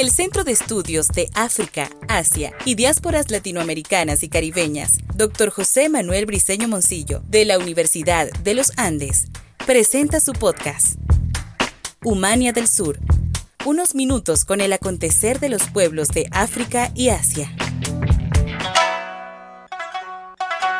El Centro de Estudios de África, Asia y Diásporas Latinoamericanas y Caribeñas, Dr. José Manuel Briceño Moncillo, de la Universidad de los Andes, presenta su podcast, Humania del Sur. Unos minutos con el acontecer de los pueblos de África y Asia.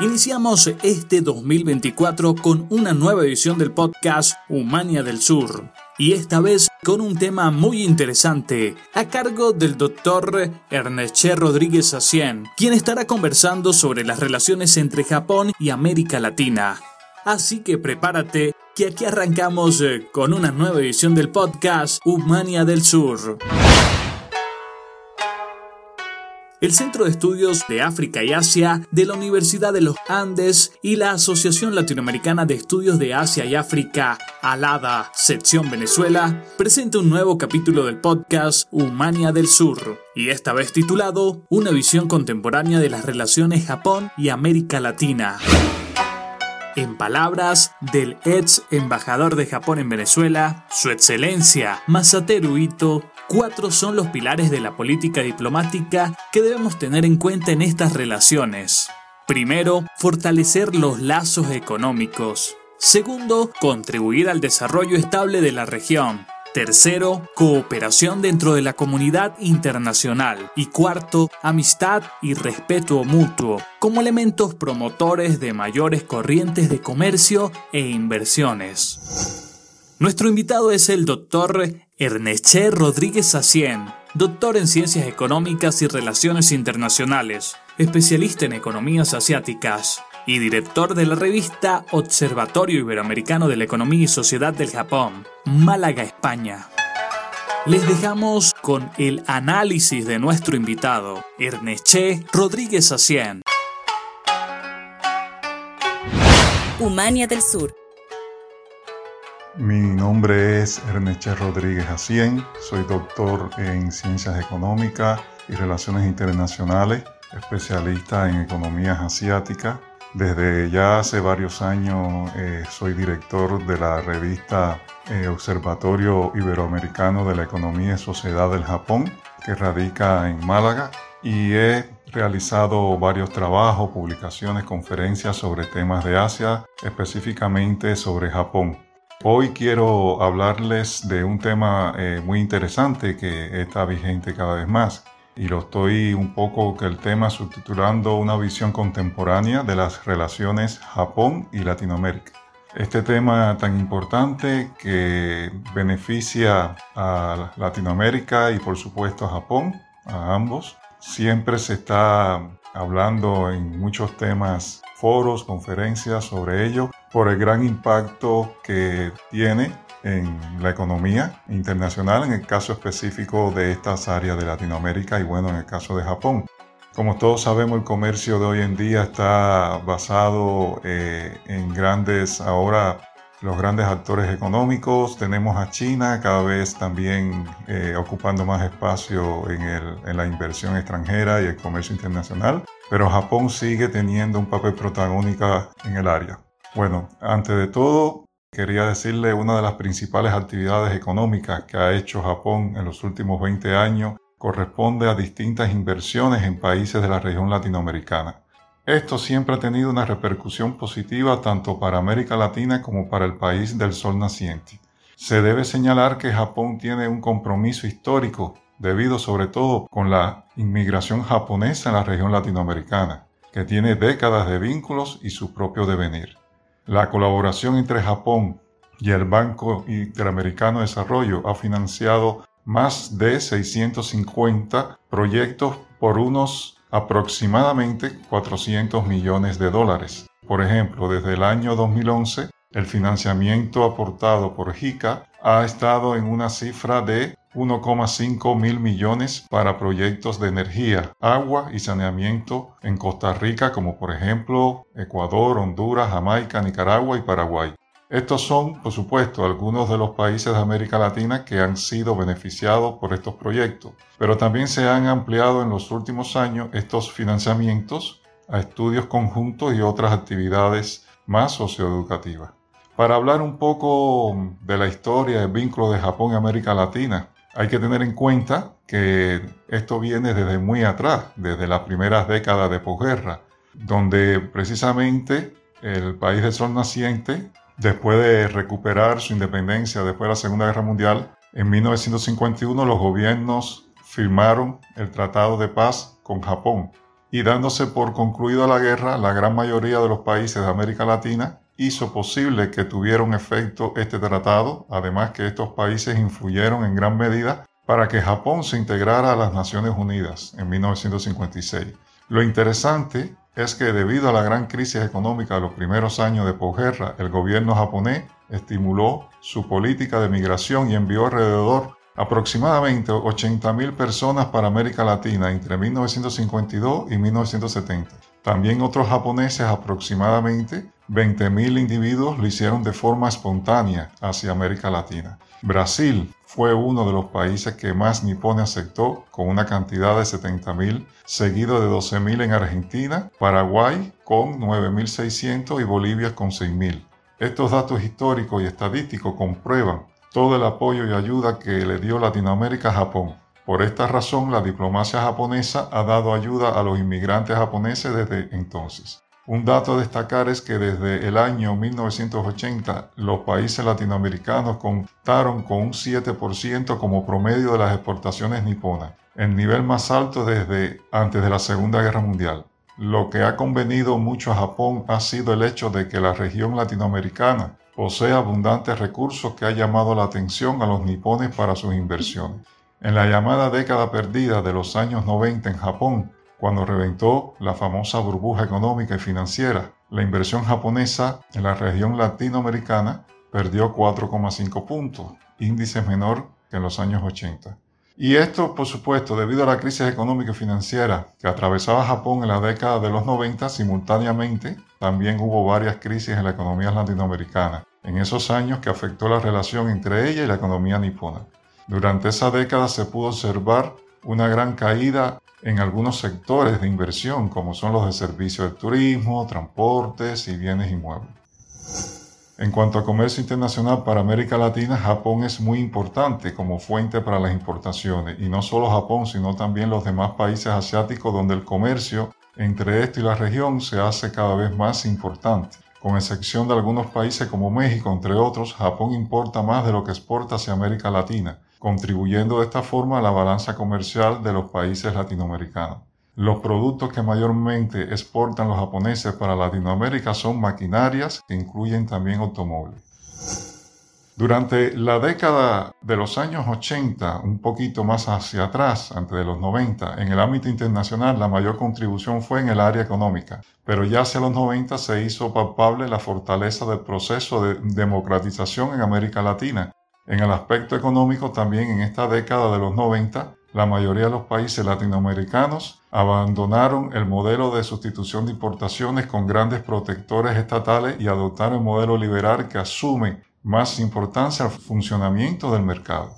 Iniciamos este 2024 con una nueva edición del podcast Humania del Sur y esta vez con un tema muy interesante a cargo del doctor Ernesto Rodríguez Acien, quien estará conversando sobre las relaciones entre Japón y América Latina. Así que prepárate que aquí arrancamos eh, con una nueva edición del podcast Humania del Sur. el Centro de Estudios de África y Asia de la Universidad de los Andes y la Asociación Latinoamericana de Estudios de Asia y África, ALADA, sección Venezuela, presenta un nuevo capítulo del podcast Humania del Sur, y esta vez titulado Una visión contemporánea de las relaciones Japón y América Latina. En palabras del ex embajador de Japón en Venezuela, Su Excelencia Masateru Ito, Cuatro son los pilares de la política diplomática que debemos tener en cuenta en estas relaciones. Primero, fortalecer los lazos económicos. Segundo, contribuir al desarrollo estable de la región. Tercero, cooperación dentro de la comunidad internacional. Y cuarto, amistad y respeto mutuo, como elementos promotores de mayores corrientes de comercio e inversiones. Nuestro invitado es el doctor Erneché Rodríguez Sacien, doctor en Ciencias Económicas y Relaciones Internacionales, especialista en economías asiáticas y director de la revista Observatorio Iberoamericano de la Economía y Sociedad del Japón, Málaga, España. Les dejamos con el análisis de nuestro invitado, Erneché Rodríguez Sacien. Humania del Sur mi nombre es Ernesto Rodríguez Acien, soy doctor en Ciencias Económicas y Relaciones Internacionales, especialista en economías asiáticas. Desde ya hace varios años eh, soy director de la revista eh, Observatorio Iberoamericano de la Economía y Sociedad del Japón, que radica en Málaga, y he realizado varios trabajos, publicaciones, conferencias sobre temas de Asia, específicamente sobre Japón. Hoy quiero hablarles de un tema eh, muy interesante que está vigente cada vez más y lo estoy un poco que el tema subtitulando una visión contemporánea de las relaciones Japón y Latinoamérica. Este tema tan importante que beneficia a Latinoamérica y por supuesto a Japón, a ambos, siempre se está hablando en muchos temas, foros, conferencias sobre ello, por el gran impacto que tiene en la economía internacional, en el caso específico de estas áreas de Latinoamérica y bueno, en el caso de Japón. Como todos sabemos, el comercio de hoy en día está basado eh, en grandes, ahora los grandes actores económicos. Tenemos a China cada vez también eh, ocupando más espacio en, en la inversión extranjera y el comercio internacional, pero Japón sigue teniendo un papel protagónico en el área. Bueno, antes de todo, quería decirle una de las principales actividades económicas que ha hecho Japón en los últimos 20 años corresponde a distintas inversiones en países de la región latinoamericana. Esto siempre ha tenido una repercusión positiva tanto para América Latina como para el país del sol naciente. Se debe señalar que Japón tiene un compromiso histórico debido sobre todo con la inmigración japonesa en la región latinoamericana, que tiene décadas de vínculos y su propio devenir. La colaboración entre Japón y el Banco Interamericano de Desarrollo ha financiado más de 650 proyectos por unos aproximadamente 400 millones de dólares. Por ejemplo, desde el año 2011, el financiamiento aportado por JICA ha estado en una cifra de 1,5 mil millones para proyectos de energía, agua y saneamiento en Costa Rica, como por ejemplo Ecuador, Honduras, Jamaica, Nicaragua y Paraguay. Estos son, por supuesto, algunos de los países de América Latina que han sido beneficiados por estos proyectos, pero también se han ampliado en los últimos años estos financiamientos a estudios conjuntos y otras actividades más socioeducativas. Para hablar un poco de la historia del vínculo de Japón y América Latina, Hay que tener en cuenta que esto viene desde muy atrás, desde las primeras décadas de posguerra, donde precisamente el país del sol naciente, después de recuperar su independencia después de la Segunda Guerra Mundial, en 1951 los gobiernos firmaron el Tratado de Paz con Japón y dándose por concluida la guerra, la gran mayoría de los países de América Latina hizo posible que tuviera un efecto este tratado, además que estos países influyeron en gran medida para que Japón se integrara a las Naciones Unidas en 1956. Lo interesante es que debido a la gran crisis económica de los primeros años de posguerra, el gobierno japonés estimuló su política de migración y envió alrededor aproximadamente 80.000 personas para América Latina entre 1952 y 1970. También otros japoneses, aproximadamente 20.000 individuos, lo hicieron de forma espontánea hacia América Latina. Brasil fue uno de los países que más nipones aceptó, con una cantidad de 70.000, seguido de 12.000 en Argentina, Paraguay con 9.600 y Bolivia con 6.000. Estos datos históricos y estadísticos comprueban todo el apoyo y ayuda que le dio Latinoamérica a Japón. Por esta razón, la diplomacia japonesa ha dado ayuda a los inmigrantes japoneses desde entonces. Un dato a destacar es que desde el año 1980 los países latinoamericanos contaron con un 7% como promedio de las exportaciones niponas, el nivel más alto desde antes de la Segunda Guerra Mundial. Lo que ha convenido mucho a Japón ha sido el hecho de que la región latinoamericana posee abundantes recursos que ha llamado la atención a los nipones para sus inversiones. En la llamada década perdida de los años 90 en Japón, cuando reventó la famosa burbuja económica y financiera, la inversión japonesa en la región latinoamericana perdió 4,5 puntos, índice menor que en los años 80. Y esto, por supuesto, debido a la crisis económica y financiera que atravesaba Japón en la década de los 90, simultáneamente también hubo varias crisis en la economía latinoamericana, en esos años que afectó la relación entre ella y la economía nipona. Durante esa década se pudo observar una gran caída en algunos sectores de inversión, como son los de servicios de turismo, transportes y bienes inmuebles. En cuanto a comercio internacional para América Latina, Japón es muy importante como fuente para las importaciones, y no solo Japón, sino también los demás países asiáticos donde el comercio entre esto y la región se hace cada vez más importante. Con excepción de algunos países como México, entre otros, Japón importa más de lo que exporta hacia América Latina contribuyendo de esta forma a la balanza comercial de los países latinoamericanos. Los productos que mayormente exportan los japoneses para Latinoamérica son maquinarias que incluyen también automóviles. Durante la década de los años 80, un poquito más hacia atrás, antes de los 90, en el ámbito internacional la mayor contribución fue en el área económica, pero ya hacia los 90 se hizo palpable la fortaleza del proceso de democratización en América Latina, en el aspecto económico, también en esta década de los 90, la mayoría de los países latinoamericanos abandonaron el modelo de sustitución de importaciones con grandes protectores estatales y adoptaron el modelo liberal que asume más importancia al funcionamiento del mercado.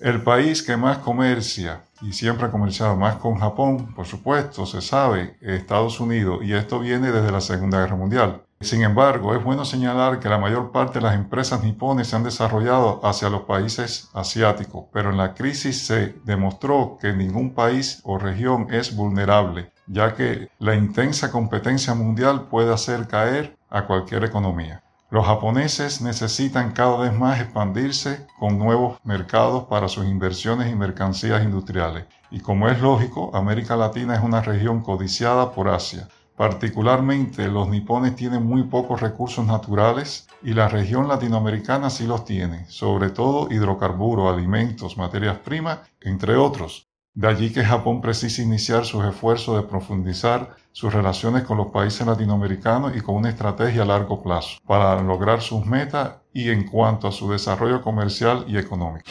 El país que más comercia y siempre ha comerciado más con Japón, por supuesto, se sabe, Estados Unidos, y esto viene desde la Segunda Guerra Mundial. Sin embargo, es bueno señalar que la mayor parte de las empresas nipones se han desarrollado hacia los países asiáticos, pero en la crisis se demostró que ningún país o región es vulnerable, ya que la intensa competencia mundial puede hacer caer a cualquier economía. Los japoneses necesitan cada vez más expandirse con nuevos mercados para sus inversiones y mercancías industriales. Y como es lógico, América Latina es una región codiciada por Asia. Particularmente los nipones tienen muy pocos recursos naturales y la región latinoamericana sí los tiene, sobre todo hidrocarburos, alimentos, materias primas, entre otros. De allí que Japón precisa iniciar sus esfuerzos de profundizar sus relaciones con los países latinoamericanos y con una estrategia a largo plazo para lograr sus metas y en cuanto a su desarrollo comercial y económico.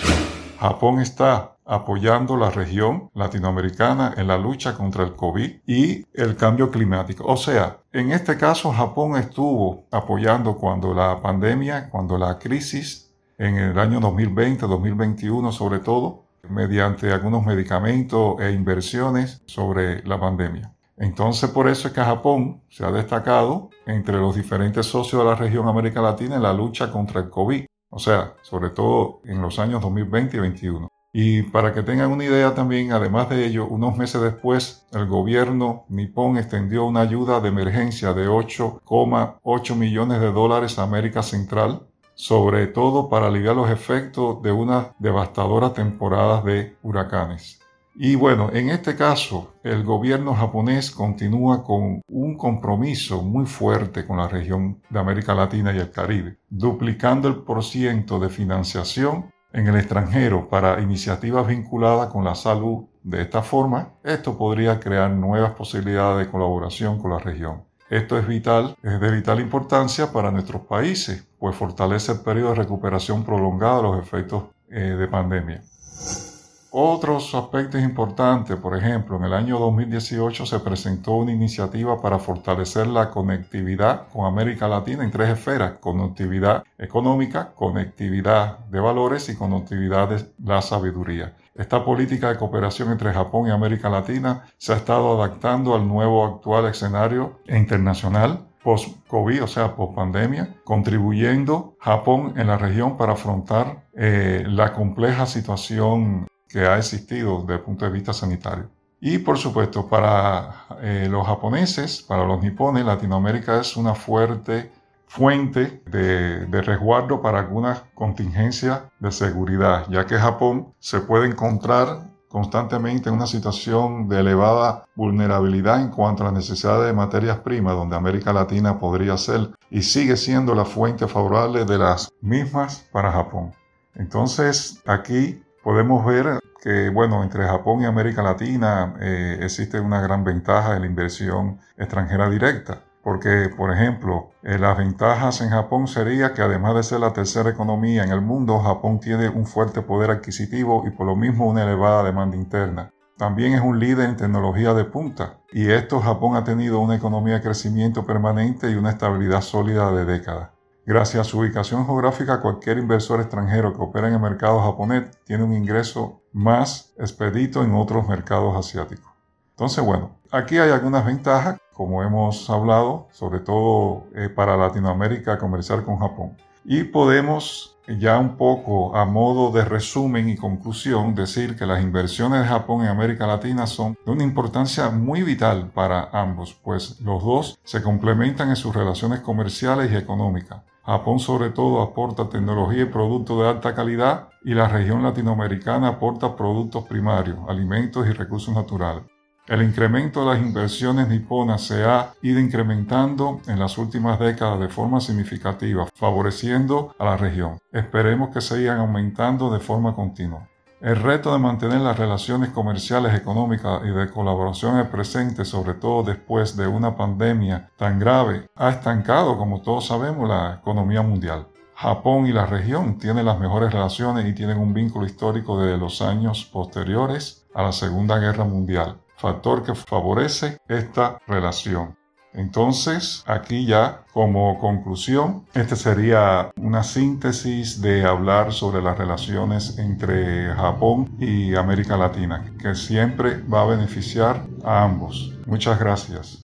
Japón está apoyando la región latinoamericana en la lucha contra el COVID y el cambio climático. O sea, en este caso Japón estuvo apoyando cuando la pandemia, cuando la crisis en el año 2020, 2021 sobre todo, mediante algunos medicamentos e inversiones sobre la pandemia. Entonces por eso es que Japón se ha destacado entre los diferentes socios de la región América Latina en la lucha contra el COVID. o sea, sobre todo en los años 2020 y 2021. Y para que tengan una idea también, además de ello, unos meses después, el gobierno nipón extendió una ayuda de emergencia de 8,8 millones de dólares a América Central, sobre todo para aliviar los efectos de unas devastadoras temporadas de huracanes. Y bueno, en este caso, el gobierno japonés continúa con un compromiso muy fuerte con la región de América Latina y el Caribe, duplicando el porciento de financiación en el extranjero para iniciativas vinculadas con la salud. De esta forma, esto podría crear nuevas posibilidades de colaboración con la región. Esto es vital, es de vital importancia para nuestros países, pues fortalece el periodo de recuperación prolongada de los efectos eh, de pandemia. Otros aspectos importantes, por ejemplo, en el año 2018 se presentó una iniciativa para fortalecer la conectividad con América Latina en tres esferas, conectividad económica, conectividad de valores y conectividad de la sabiduría. Esta política de cooperación entre Japón y América Latina se ha estado adaptando al nuevo actual escenario internacional post-COVID, o sea, post-pandemia, contribuyendo Japón en la región para afrontar eh, la compleja situación que ha existido desde el punto de vista sanitario. Y por supuesto, para eh, los japoneses, para los nipones, Latinoamérica es una fuerte fuente de, de, resguardo para algunas contingencias de seguridad, ya que Japón se puede encontrar constantemente en una situación de elevada vulnerabilidad en cuanto a la necesidad de materias primas, donde América Latina podría ser y sigue siendo la fuente favorable de las mismas para Japón. Entonces, aquí podemos ver que, bueno, entre Japón y América Latina eh, existe una gran ventaja en la inversión extranjera directa. Porque, por ejemplo, eh, las ventajas en Japón sería que además de ser la tercera economía en el mundo, Japón tiene un fuerte poder adquisitivo y por lo mismo una elevada demanda interna. También es un líder en tecnología de punta y esto Japón ha tenido una economía de crecimiento permanente y una estabilidad sólida de décadas. Gracias a su ubicación geográfica, cualquier inversor extranjero que opera en el mercado japonés tiene un ingreso más expedito en otros mercados asiáticos. Entonces, bueno, aquí hay algunas ventajas, como hemos hablado, sobre todo eh, para Latinoamérica comerciar con Japón. Y podemos ya un poco a modo de resumen y conclusión decir que las inversiones de Japón en América Latina son de una importancia muy vital para ambos, pues los dos se complementan en sus relaciones comerciales y económicas. Japón sobre todo aporta tecnología y productos de alta calidad y la región latinoamericana aporta productos primarios, alimentos y recursos naturales. El incremento de las inversiones niponas se ha ido incrementando en las últimas décadas de forma significativa, favoreciendo a la región. Esperemos que sigan aumentando de forma continua. El reto de mantener las relaciones comerciales, económicas y de colaboración es presente, sobre todo después de una pandemia tan grave, ha estancado, como todos sabemos, la economía mundial. Japón y la región tienen las mejores relaciones y tienen un vínculo histórico desde los años posteriores a la Segunda Guerra Mundial, factor que favorece esta relación. Entonces, aquí ya como conclusión, este sería una síntesis de hablar sobre las relaciones entre Japón y América Latina, que siempre va a beneficiar a ambos. Muchas gracias.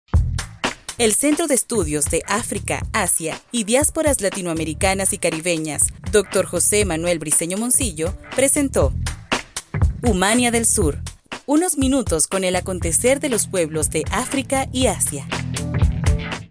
El Centro de Estudios de África, Asia y Diásporas Latinoamericanas y Caribeñas, Dr. José Manuel Briceño Moncillo, presentó Humania del Sur, unos minutos con el acontecer de los pueblos de África y Asia.